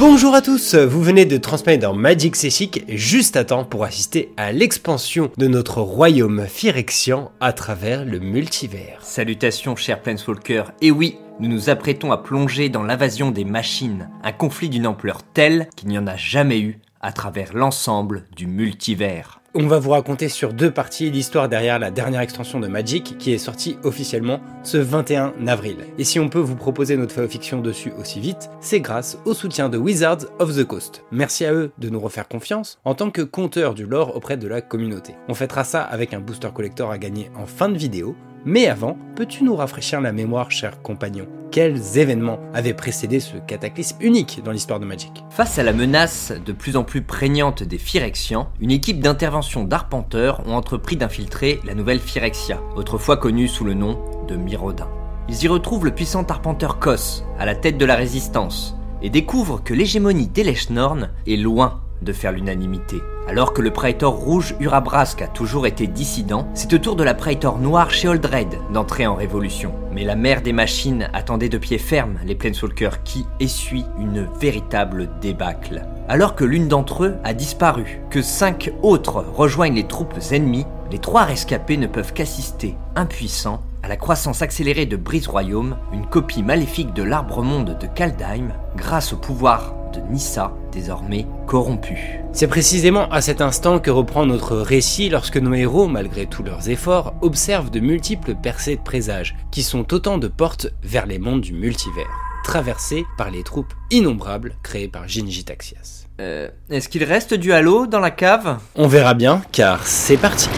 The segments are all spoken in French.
Bonjour à tous, vous venez de transmettre dans Magic Sessic juste à temps pour assister à l'expansion de notre royaume Phyrexian à travers le multivers. Salutations chers Planeswalkers, et oui, nous nous apprêtons à plonger dans l'invasion des machines, un conflit d'une ampleur telle qu'il n'y en a jamais eu à travers l'ensemble du multivers. On va vous raconter sur deux parties l'histoire derrière la dernière extension de Magic qui est sortie officiellement ce 21 avril. Et si on peut vous proposer notre fiction dessus aussi vite, c'est grâce au soutien de Wizards of the Coast. Merci à eux de nous refaire confiance en tant que compteur du lore auprès de la communauté. On fêtera ça avec un booster collector à gagner en fin de vidéo, mais avant, peux-tu nous rafraîchir la mémoire, cher compagnon? Quels événements avaient précédé ce cataclysme unique dans l'histoire de Magic? Face à la menace de plus en plus prégnante des Phyrexians, une équipe d'intervention d'arpenteurs ont entrepris d'infiltrer la nouvelle Phyrexia, autrefois connue sous le nom de Mirodin. Ils y retrouvent le puissant arpenteur Kos, à la tête de la résistance, et découvrent que l'hégémonie d'Eleshnorn est loin de faire l'unanimité. Alors que le Praetor rouge Urabrask a toujours été dissident, c'est au tour de la Praetor noire Sheoldred d'entrer en révolution. Mais la mère des machines attendait de pied ferme les Planeswalkers qui essuient une véritable débâcle. Alors que l'une d'entre eux a disparu, que cinq autres rejoignent les troupes ennemies, les trois rescapés ne peuvent qu'assister, impuissants, à la croissance accélérée de Brise Royaume, une copie maléfique de l'arbre monde de Kaldheim, grâce au pouvoir de Nissa, désormais corrompu. C'est précisément à cet instant que reprend notre récit lorsque nos héros, malgré tous leurs efforts, observent de multiples percées de présages, qui sont autant de portes vers les mondes du multivers, traversées par les troupes innombrables créées par Jinji Taxias. Euh, est-ce qu'il reste du halo dans la cave? On verra bien, car c'est parti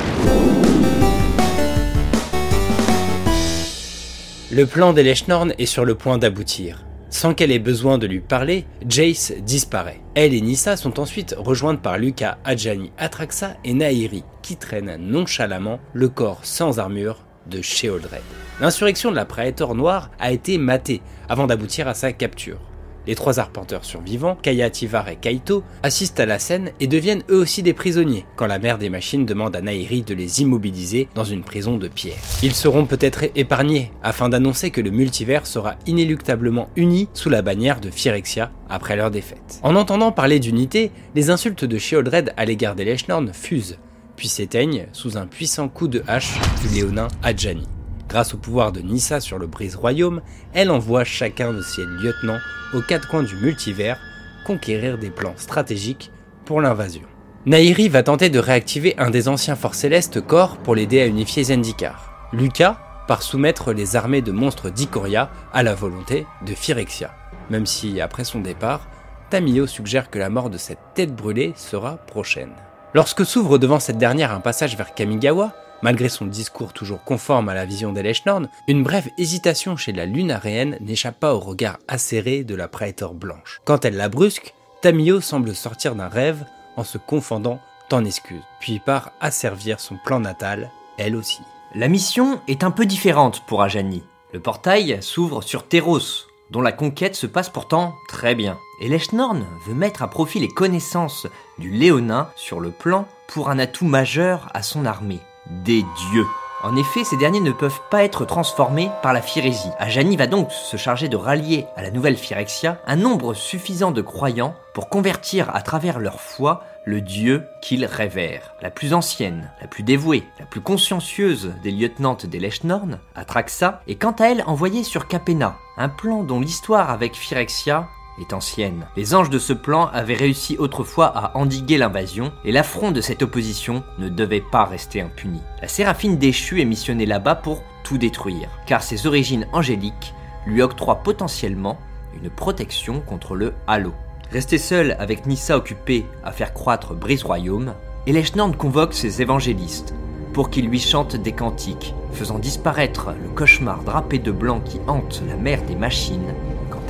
Le plan d'Eleshnorn est sur le point d'aboutir. Sans qu'elle ait besoin de lui parler, Jace disparaît. Elle et Nissa sont ensuite rejointes par Luca, Adjani, Atraxa et Nairi, qui traînent nonchalamment le corps sans armure de Sheoldred. L'insurrection de la Praetor Noire a été matée avant d'aboutir à sa capture. Les trois arpenteurs survivants, Kaya, Tivar et Kaito, assistent à la scène et deviennent eux aussi des prisonniers, quand la mère des machines demande à Nairi de les immobiliser dans une prison de pierre. Ils seront peut-être épargnés, afin d'annoncer que le multivers sera inéluctablement uni sous la bannière de Phyrexia après leur défaite. En entendant parler d'unité, les insultes de Sheoldred à l'égard des Lechnorn fusent, puis s'éteignent sous un puissant coup de hache du léonin Adjani. Grâce au pouvoir de Nissa sur le brise-royaume, elle envoie chacun de ses lieutenants aux quatre coins du multivers conquérir des plans stratégiques pour l'invasion. Nairi va tenter de réactiver un des anciens forts célestes corps pour l'aider à unifier Zendikar. Lucas par soumettre les armées de monstres d'Ikoria à la volonté de Phyrexia, même si après son départ, Tamio suggère que la mort de cette tête brûlée sera prochaine. Lorsque s'ouvre devant cette dernière un passage vers Kamigawa, Malgré son discours toujours conforme à la vision d'Eleshnorn, une brève hésitation chez la lunaréenne n'échappe pas au regard acéré de la Praetor blanche. Quand elle la brusque, Tamio semble sortir d'un rêve en se confondant en excuses, puis part asservir son plan natal, elle aussi. La mission est un peu différente pour Ajani. Le portail s'ouvre sur Teros, dont la conquête se passe pourtant très bien. Et veut mettre à profit les connaissances du Léonin sur le plan pour un atout majeur à son armée des dieux. En effet, ces derniers ne peuvent pas être transformés par la Phyrésie. Ajani va donc se charger de rallier à la nouvelle Phyrexia un nombre suffisant de croyants pour convertir à travers leur foi le dieu qu'ils révèrent. La plus ancienne, la plus dévouée, la plus consciencieuse des lieutenantes des Lechnorn, Atraxa, est quant à elle envoyée sur Capena, un plan dont l'histoire avec Phyrexia est ancienne. Les anges de ce plan avaient réussi autrefois à endiguer l'invasion, et l'affront de cette opposition ne devait pas rester impuni. La séraphine déchue est missionnée là-bas pour tout détruire, car ses origines angéliques lui octroient potentiellement une protection contre le halo. Resté seul avec Nissa occupée à faire croître Brise Royaume, Eleshnorn convoque ses évangélistes pour qu'ils lui chantent des cantiques, faisant disparaître le cauchemar drapé de blanc qui hante la mer des machines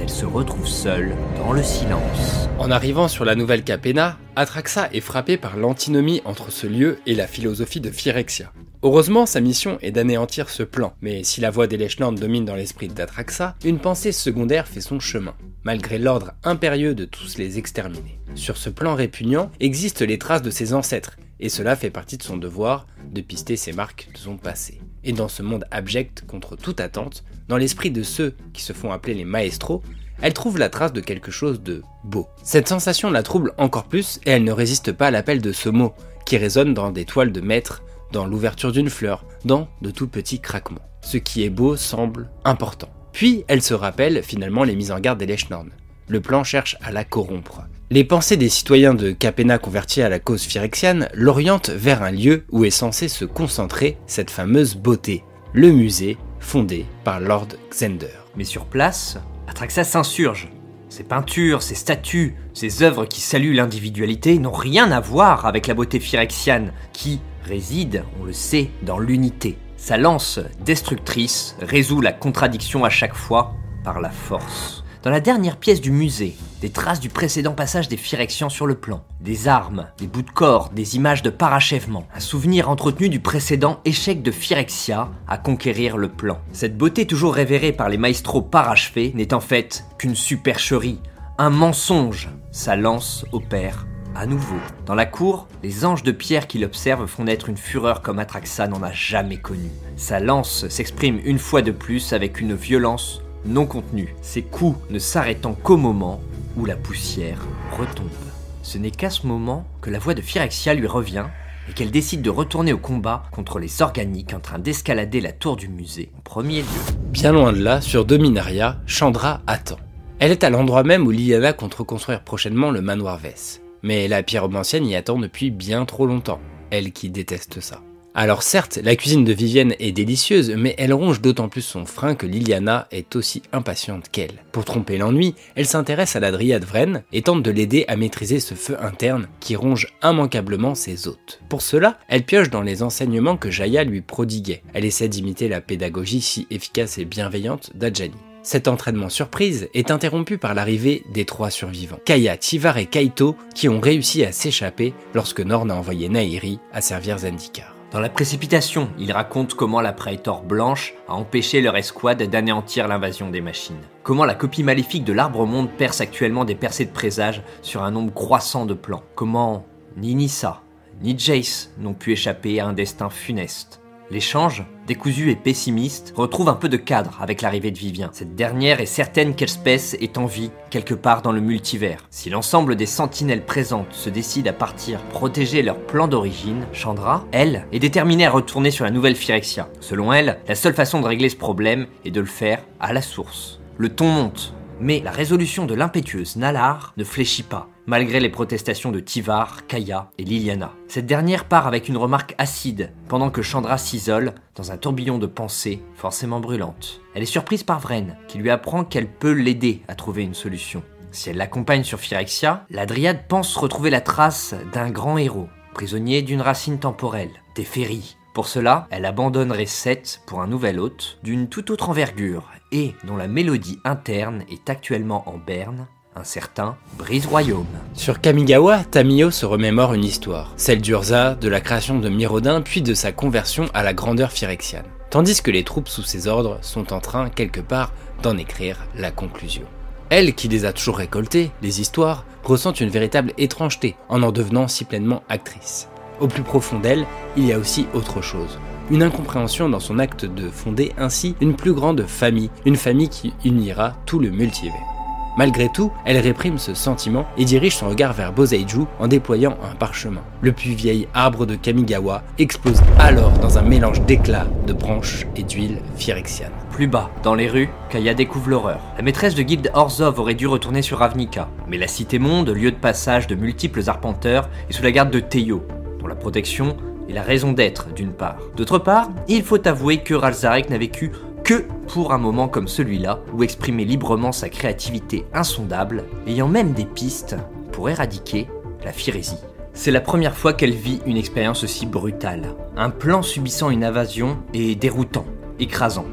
elle se retrouve seule dans le silence. En arrivant sur la nouvelle Capena, Atraxa est frappé par l'antinomie entre ce lieu et la philosophie de Phyrexia. Heureusement, sa mission est d'anéantir ce plan, mais si la voix d'Eleshnorn domine dans l'esprit d'Atraxa, une pensée secondaire fait son chemin, malgré l'ordre impérieux de tous les exterminer. Sur ce plan répugnant existent les traces de ses ancêtres, et cela fait partie de son devoir de pister ses marques de son passé. Et dans ce monde abject contre toute attente, dans l'esprit de ceux qui se font appeler les maestros, elle trouve la trace de quelque chose de beau. Cette sensation la trouble encore plus et elle ne résiste pas à l'appel de ce mot, qui résonne dans des toiles de maître, dans l'ouverture d'une fleur, dans de tout petits craquements. Ce qui est beau semble important. Puis elle se rappelle finalement les mises en garde des Lechnorn. Le plan cherche à la corrompre. Les pensées des citoyens de Capena convertis à la cause phyrexiane l'orientent vers un lieu où est censé se concentrer cette fameuse beauté, le musée fondé par Lord Xander. Mais sur place, Atraxa s'insurge. Ses peintures, ses statues, ses œuvres qui saluent l'individualité n'ont rien à voir avec la beauté phyrexiane qui réside, on le sait, dans l'unité. Sa lance destructrice résout la contradiction à chaque fois par la force. Dans la dernière pièce du musée, des traces du précédent passage des Phyrexians sur le plan, des armes, des bouts de corps, des images de parachèvement, un souvenir entretenu du précédent échec de Phyrexia à conquérir le plan. Cette beauté toujours révérée par les maestros parachevés n'est en fait qu'une supercherie, un mensonge. Sa lance opère à nouveau. Dans la cour, les anges de pierre qui l'observent font naître une fureur comme Atraxa n'en a jamais connue. Sa lance s'exprime une fois de plus avec une violence non contenue, ses coups ne s'arrêtant qu'au moment où la poussière retombe. Ce n'est qu'à ce moment que la voix de Phyrexia lui revient et qu'elle décide de retourner au combat contre les organiques en train d'escalader la tour du musée en premier lieu. Bien loin de là, sur Dominaria, Chandra attend. Elle est à l'endroit même où Liliana compte reconstruire prochainement le manoir Vess. Mais la pierre ancienne y attend depuis bien trop longtemps, elle qui déteste ça. Alors certes, la cuisine de Vivienne est délicieuse, mais elle ronge d'autant plus son frein que Liliana est aussi impatiente qu'elle. Pour tromper l'ennui, elle s'intéresse à la dryade Vren et tente de l'aider à maîtriser ce feu interne qui ronge immanquablement ses hôtes. Pour cela, elle pioche dans les enseignements que Jaya lui prodiguait. Elle essaie d'imiter la pédagogie si efficace et bienveillante d'Adjani. Cet entraînement surprise est interrompu par l'arrivée des trois survivants, Kaya, Tivar et Kaito, qui ont réussi à s'échapper lorsque Norn a envoyé Nairi à servir Zendikar. Dans la précipitation, il raconte comment la Praetor Blanche a empêché leur escouade d'anéantir l'invasion des machines. Comment la copie maléfique de l'Arbre Monde perce actuellement des percées de présage sur un nombre croissant de plans. Comment ni Nissa, ni Jace n'ont pu échapper à un destin funeste. L'échange, décousu et pessimiste, retrouve un peu de cadre avec l'arrivée de Vivien. Cette dernière est certaine qu'Elspeth est en vie quelque part dans le multivers. Si l'ensemble des sentinelles présentes se décident à partir protéger leur plan d'origine, Chandra, elle, est déterminée à retourner sur la nouvelle Phyrexia. Selon elle, la seule façon de régler ce problème est de le faire à la source. Le ton monte, mais la résolution de l'impétueuse Nalar ne fléchit pas malgré les protestations de Tivar, Kaya et Liliana. Cette dernière part avec une remarque acide, pendant que Chandra s'isole dans un tourbillon de pensées forcément brûlantes. Elle est surprise par Vren, qui lui apprend qu'elle peut l'aider à trouver une solution. Si elle l'accompagne sur Phyrexia, la Dryade pense retrouver la trace d'un grand héros, prisonnier d'une racine temporelle, Teferi. Pour cela, elle abandonnerait Seth pour un nouvel hôte d'une toute autre envergure et dont la mélodie interne est actuellement en berne un certain Brise Royaume. Sur Kamigawa, Tamio se remémore une histoire, celle d'Urza, de la création de Mirodin, puis de sa conversion à la grandeur phyrexiane. Tandis que les troupes sous ses ordres sont en train, quelque part, d'en écrire la conclusion. Elle, qui les a toujours récoltées, les histoires, ressent une véritable étrangeté en en devenant si pleinement actrice. Au plus profond d'elle, il y a aussi autre chose. Une incompréhension dans son acte de fonder ainsi une plus grande famille, une famille qui unira tout le multivers. Malgré tout, elle réprime ce sentiment et dirige son regard vers Boseiju en déployant un parchemin. Le plus vieil arbre de Kamigawa explose alors dans un mélange d'éclats, de branches et d'huile phyrexiane. Plus bas, dans les rues, Kaya découvre l'horreur. La maîtresse de guilde Orzov aurait dû retourner sur Ravnica, mais la cité monde, lieu de passage de multiples arpenteurs, est sous la garde de Teio, dont la protection est la raison d'être d'une part. D'autre part, il faut avouer que Ralzarek n'a vécu que pour un moment comme celui-là, où exprimer librement sa créativité insondable, ayant même des pistes pour éradiquer la phyrésie. C'est la première fois qu'elle vit une expérience aussi brutale. Un plan subissant une invasion est déroutant, écrasant.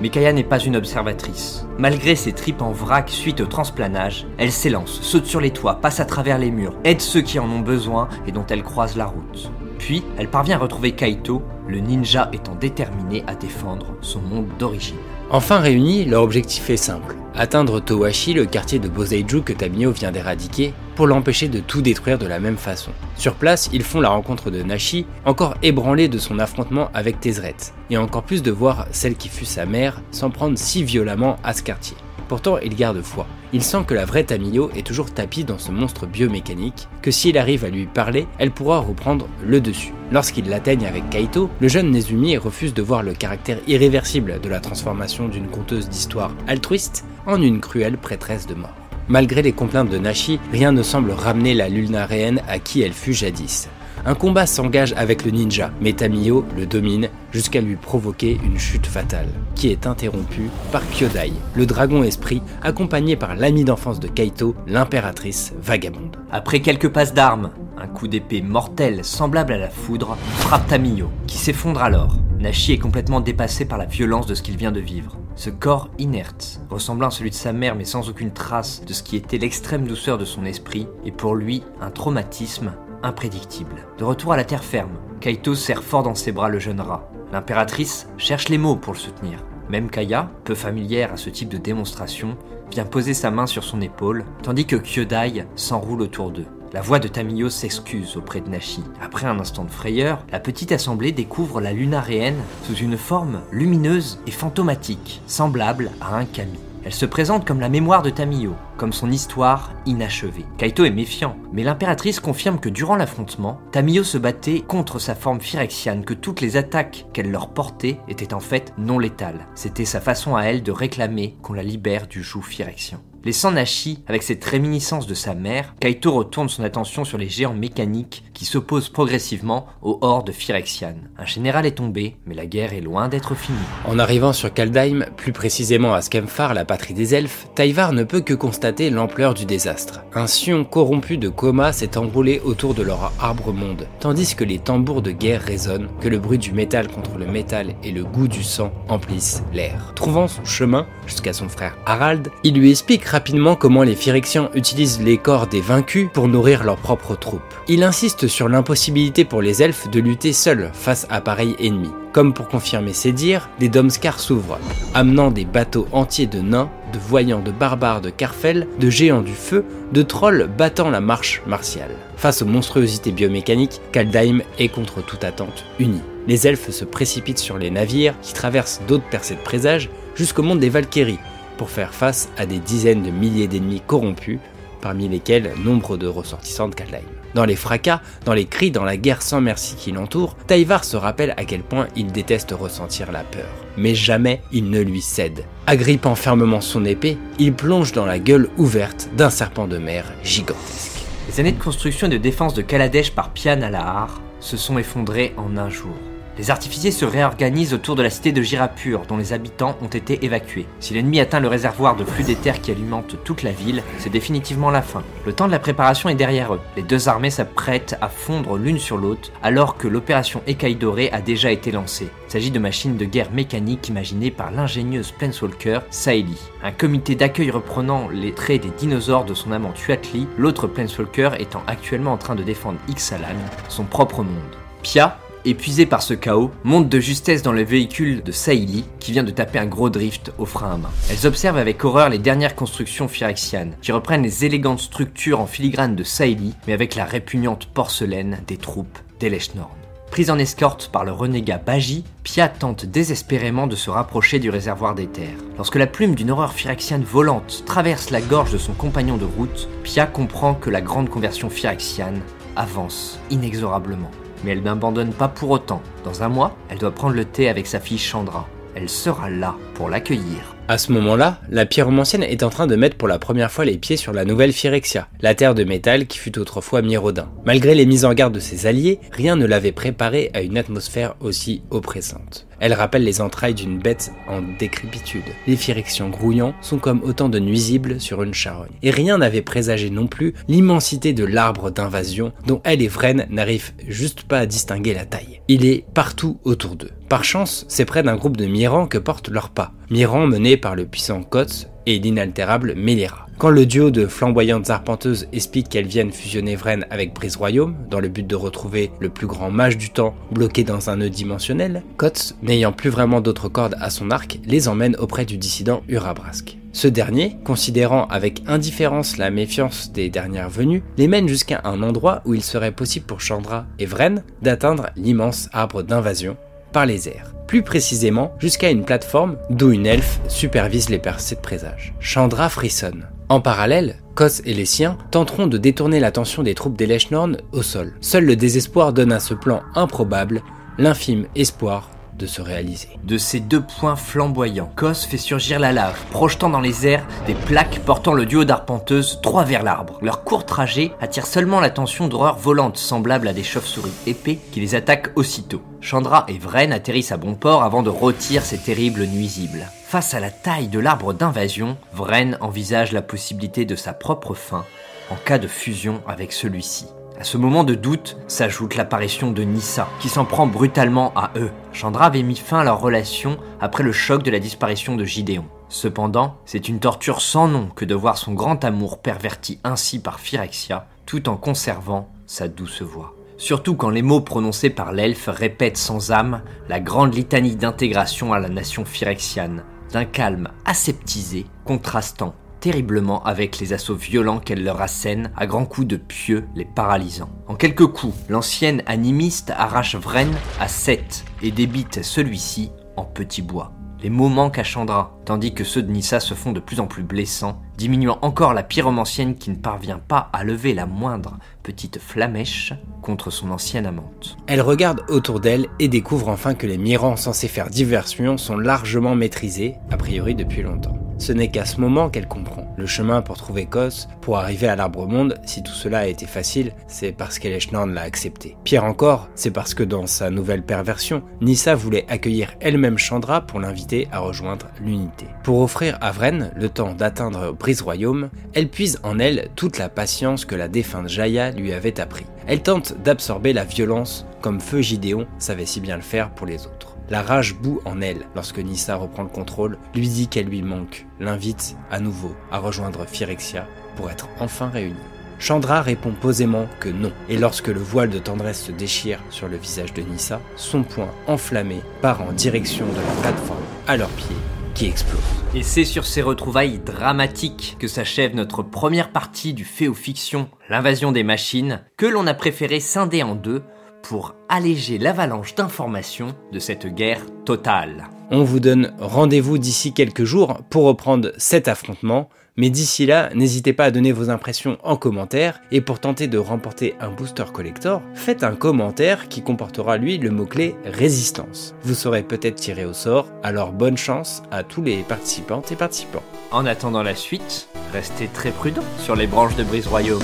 Mais Kaya n'est pas une observatrice. Malgré ses tripes en vrac suite au transplanage, elle s'élance, saute sur les toits, passe à travers les murs, aide ceux qui en ont besoin et dont elle croise la route. Puis, elle parvient à retrouver Kaito, le ninja étant déterminé à défendre son monde d'origine. Enfin réunis, leur objectif est simple atteindre Towashi, le quartier de Boseiju que Tamio vient d'éradiquer, pour l'empêcher de tout détruire de la même façon. Sur place, ils font la rencontre de Nashi, encore ébranlé de son affrontement avec Tezret, et encore plus de voir celle qui fut sa mère s'en prendre si violemment à ce quartier. Pourtant, il garde foi. il sent que la vraie Tamio est toujours tapie dans ce monstre biomécanique, que s'il arrive à lui parler, elle pourra reprendre le dessus. Lorsqu'il l'atteigne avec Kaito, le jeune Nezumi refuse de voir le caractère irréversible de la transformation d'une conteuse d'histoire altruiste en une cruelle prêtresse de mort. Malgré les complaintes de Nashi, rien ne semble ramener la Lunaréenne à qui elle fut jadis. Un combat s'engage avec le ninja, mais Tamiyo le domine jusqu'à lui provoquer une chute fatale, qui est interrompue par Kyodai, le dragon esprit, accompagné par l'ami d'enfance de Kaito, l'impératrice vagabonde. Après quelques passes d'armes, un coup d'épée mortel semblable à la foudre frappe Tamiyo, qui s'effondre alors. Nashi est complètement dépassé par la violence de ce qu'il vient de vivre. Ce corps inerte, ressemblant à celui de sa mère mais sans aucune trace de ce qui était l'extrême douceur de son esprit, est pour lui un traumatisme imprédictible. De retour à la terre ferme, Kaito serre fort dans ses bras le jeune rat. L'impératrice cherche les mots pour le soutenir. Même Kaya, peu familière à ce type de démonstration, vient poser sa main sur son épaule, tandis que Kyodai s'enroule autour d'eux. La voix de Tamiyo s'excuse auprès de Nashi. Après un instant de frayeur, la petite assemblée découvre la lunaréenne sous une forme lumineuse et fantomatique, semblable à un kami. Elle se présente comme la mémoire de Tamiyo, son histoire inachevée. Kaito est méfiant, mais l'impératrice confirme que durant l'affrontement, Tamiyo se battait contre sa forme phyrexiane, que toutes les attaques qu'elle leur portait étaient en fait non létales. C'était sa façon à elle de réclamer qu'on la libère du joug phyrexien. Laissant Nashi avec cette réminiscence de sa mère, Kaito retourne son attention sur les géants mécaniques qui s'opposent progressivement aux hordes phyrexianes. Un général est tombé, mais la guerre est loin d'être finie. En arrivant sur Kaldheim, plus précisément à Skemfar, la patrie des elfes, Taïvar ne peut que constater l'ampleur du désastre. Un sion corrompu de coma s'est enroulé autour de leur arbre-monde, tandis que les tambours de guerre résonnent, que le bruit du métal contre le métal et le goût du sang emplissent l'air. Trouvant son chemin jusqu'à son frère Harald, il lui explique rapidement comment les Phyrexians utilisent les corps des vaincus pour nourrir leurs propres troupes. Il insiste sur l'impossibilité pour les elfes de lutter seuls face à pareil ennemi. Comme pour confirmer ses dires, des Domskar s'ouvrent, amenant des bateaux entiers de nains, de voyants, de barbares, de carfels, de géants du feu, de trolls battant la marche martiale. Face aux monstruosités biomécaniques, Kaldheim est contre toute attente unie. Les elfes se précipitent sur les navires qui traversent d'autres percées de présage jusqu'au monde des Valkyries, pour faire face à des dizaines de milliers d'ennemis corrompus, parmi lesquels nombre de ressortissants de Kaldheim. Dans les fracas, dans les cris, dans la guerre sans merci qui l'entoure, Taïvar se rappelle à quel point il déteste ressentir la peur. Mais jamais il ne lui cède. Agrippant fermement son épée, il plonge dans la gueule ouverte d'un serpent de mer gigantesque. Les années de construction et de défense de Kaladesh par Pian Alahar se sont effondrées en un jour. Les artificiers se réorganisent autour de la cité de Girapur, dont les habitants ont été évacués. Si l'ennemi atteint le réservoir de flux d'éther qui alimente toute la ville, c'est définitivement la fin. Le temps de la préparation est derrière eux. Les deux armées s'apprêtent à fondre l'une sur l'autre, alors que l'opération Écaille Dorée a déjà été lancée. Il s'agit de machines de guerre mécaniques imaginées par l'ingénieuse Planeswalker Saeli. Un comité d'accueil reprenant les traits des dinosaures de son amant Tuatli, l'autre Planeswalker étant actuellement en train de défendre Ixalan, son propre monde. Pia, épuisé par ce chaos, monte de justesse dans le véhicule de Saïli, qui vient de taper un gros drift au frein à main. Elles observent avec horreur les dernières constructions phyrexianes, qui reprennent les élégantes structures en filigrane de Saïli, mais avec la répugnante porcelaine des troupes d'Eleshnorn. Prise en escorte par le renégat Baji, Pia tente désespérément de se rapprocher du réservoir des terres. Lorsque la plume d'une horreur phyrexiane volante traverse la gorge de son compagnon de route, Pia comprend que la grande conversion phyrexiane avance inexorablement. Mais elle n'abandonne pas pour autant. Dans un mois, elle doit prendre le thé avec sa fille Chandra. Elle sera là pour l'accueillir. À ce moment-là, la pyromancienne est en train de mettre pour la première fois les pieds sur la nouvelle Phyrexia, la terre de métal qui fut autrefois Mirodin. Malgré les mises en garde de ses alliés, rien ne l'avait préparé à une atmosphère aussi oppressante. Elle rappelle les entrailles d'une bête en décrépitude. Les Phyrexians grouillants sont comme autant de nuisibles sur une charogne. Et rien n'avait présagé non plus l'immensité de l'arbre d'invasion dont elle et Vren n'arrivent juste pas à distinguer la taille. Il est partout autour d'eux. Par chance, c'est près d'un groupe de Mirans que portent leurs pas. Mirans menés par le puissant Kotz et l'inaltérable Melira. Quand le duo de flamboyantes arpenteuses explique qu'elles viennent fusionner Vren avec Brise Royaume, dans le but de retrouver le plus grand mage du temps bloqué dans un nœud dimensionnel, Kotz, n'ayant plus vraiment d'autres cordes à son arc, les emmène auprès du dissident Urabrask. Ce dernier, considérant avec indifférence la méfiance des dernières venues, les mène jusqu'à un endroit où il serait possible pour Chandra et Vren d'atteindre l'immense arbre d'invasion par les airs. Plus précisément, jusqu'à une plateforme d'où une elfe supervise les percées de présage. Chandra frissonne. En parallèle, Kos et les siens tenteront de détourner l'attention des troupes d'Eleshnorn au sol. Seul le désespoir donne à ce plan improbable l'infime espoir de se réaliser. De ces deux points flamboyants, Kos fait surgir la lave, projetant dans les airs des plaques portant le duo d'arpenteuses droit vers l'arbre. Leur court trajet attire seulement l'attention d'horreurs volantes semblables à des chauves-souris épais qui les attaquent aussitôt. Chandra et Vren atterrissent à bon port avant de rôtir ces terribles nuisibles. Face à la taille de l'arbre d'invasion, Vren envisage la possibilité de sa propre fin en cas de fusion avec celui-ci. À ce moment de doute s'ajoute l'apparition de Nissa, qui s'en prend brutalement à eux. Chandra avait mis fin à leur relation après le choc de la disparition de Gideon. Cependant, c'est une torture sans nom que de voir son grand amour perverti ainsi par Phyrexia, tout en conservant sa douce voix. Surtout quand les mots prononcés par l'elfe répètent sans âme la grande litanie d'intégration à la nation phyrexiane, d'un calme aseptisé, contrastant terriblement avec les assauts violents qu'elle leur assène à grands coups de pieux les paralysant. En quelques coups, l'ancienne animiste arrache Vren à 7 et débite celui-ci en petit bois. Les mots manquent à Chandra, tandis que ceux de Nissa se font de plus en plus blessants, diminuant encore la pyromancienne qui ne parvient pas à lever la moindre petite flamèche contre son ancienne amante. Elle regarde autour d'elle et découvre enfin que les mirants censés faire diversion sont largement maîtrisés, a priori depuis longtemps. Ce n'est qu'à ce moment qu'elle comprend. Le chemin pour trouver Kos, pour arriver à l'arbre monde, si tout cela a été facile, c'est parce qu'Eleshnorn l'a accepté. Pire encore, c'est parce que dans sa nouvelle perversion, Nissa voulait accueillir elle-même Chandra pour l'inviter à rejoindre l'unité. Pour offrir à Vren le temps d'atteindre Brise Royaume, elle puise en elle toute la patience que la défunte Jaya lui avait appris. Elle tente d'absorber la violence comme Feu Gideon savait si bien le faire pour les autres. La rage bout en elle lorsque Nissa reprend le contrôle, lui dit qu'elle lui manque, l'invite à nouveau à rejoindre Phyrexia pour être enfin réunis. Chandra répond posément que non, et lorsque le voile de tendresse se déchire sur le visage de Nissa, son poing enflammé part en direction de la plateforme à leurs pieds qui explose. Et c'est sur ces retrouvailles dramatiques que s'achève notre première partie du Féo-Fiction, l'invasion des machines, que l'on a préféré scinder en deux pour alléger l'avalanche d'informations de cette guerre totale. On vous donne rendez-vous d'ici quelques jours pour reprendre cet affrontement, mais d'ici là, n'hésitez pas à donner vos impressions en commentaire, et pour tenter de remporter un booster collector, faites un commentaire qui comportera lui le mot-clé résistance. Vous serez peut-être tiré au sort, alors bonne chance à tous les participantes et participants. En attendant la suite, restez très prudents sur les branches de Brise Royaume.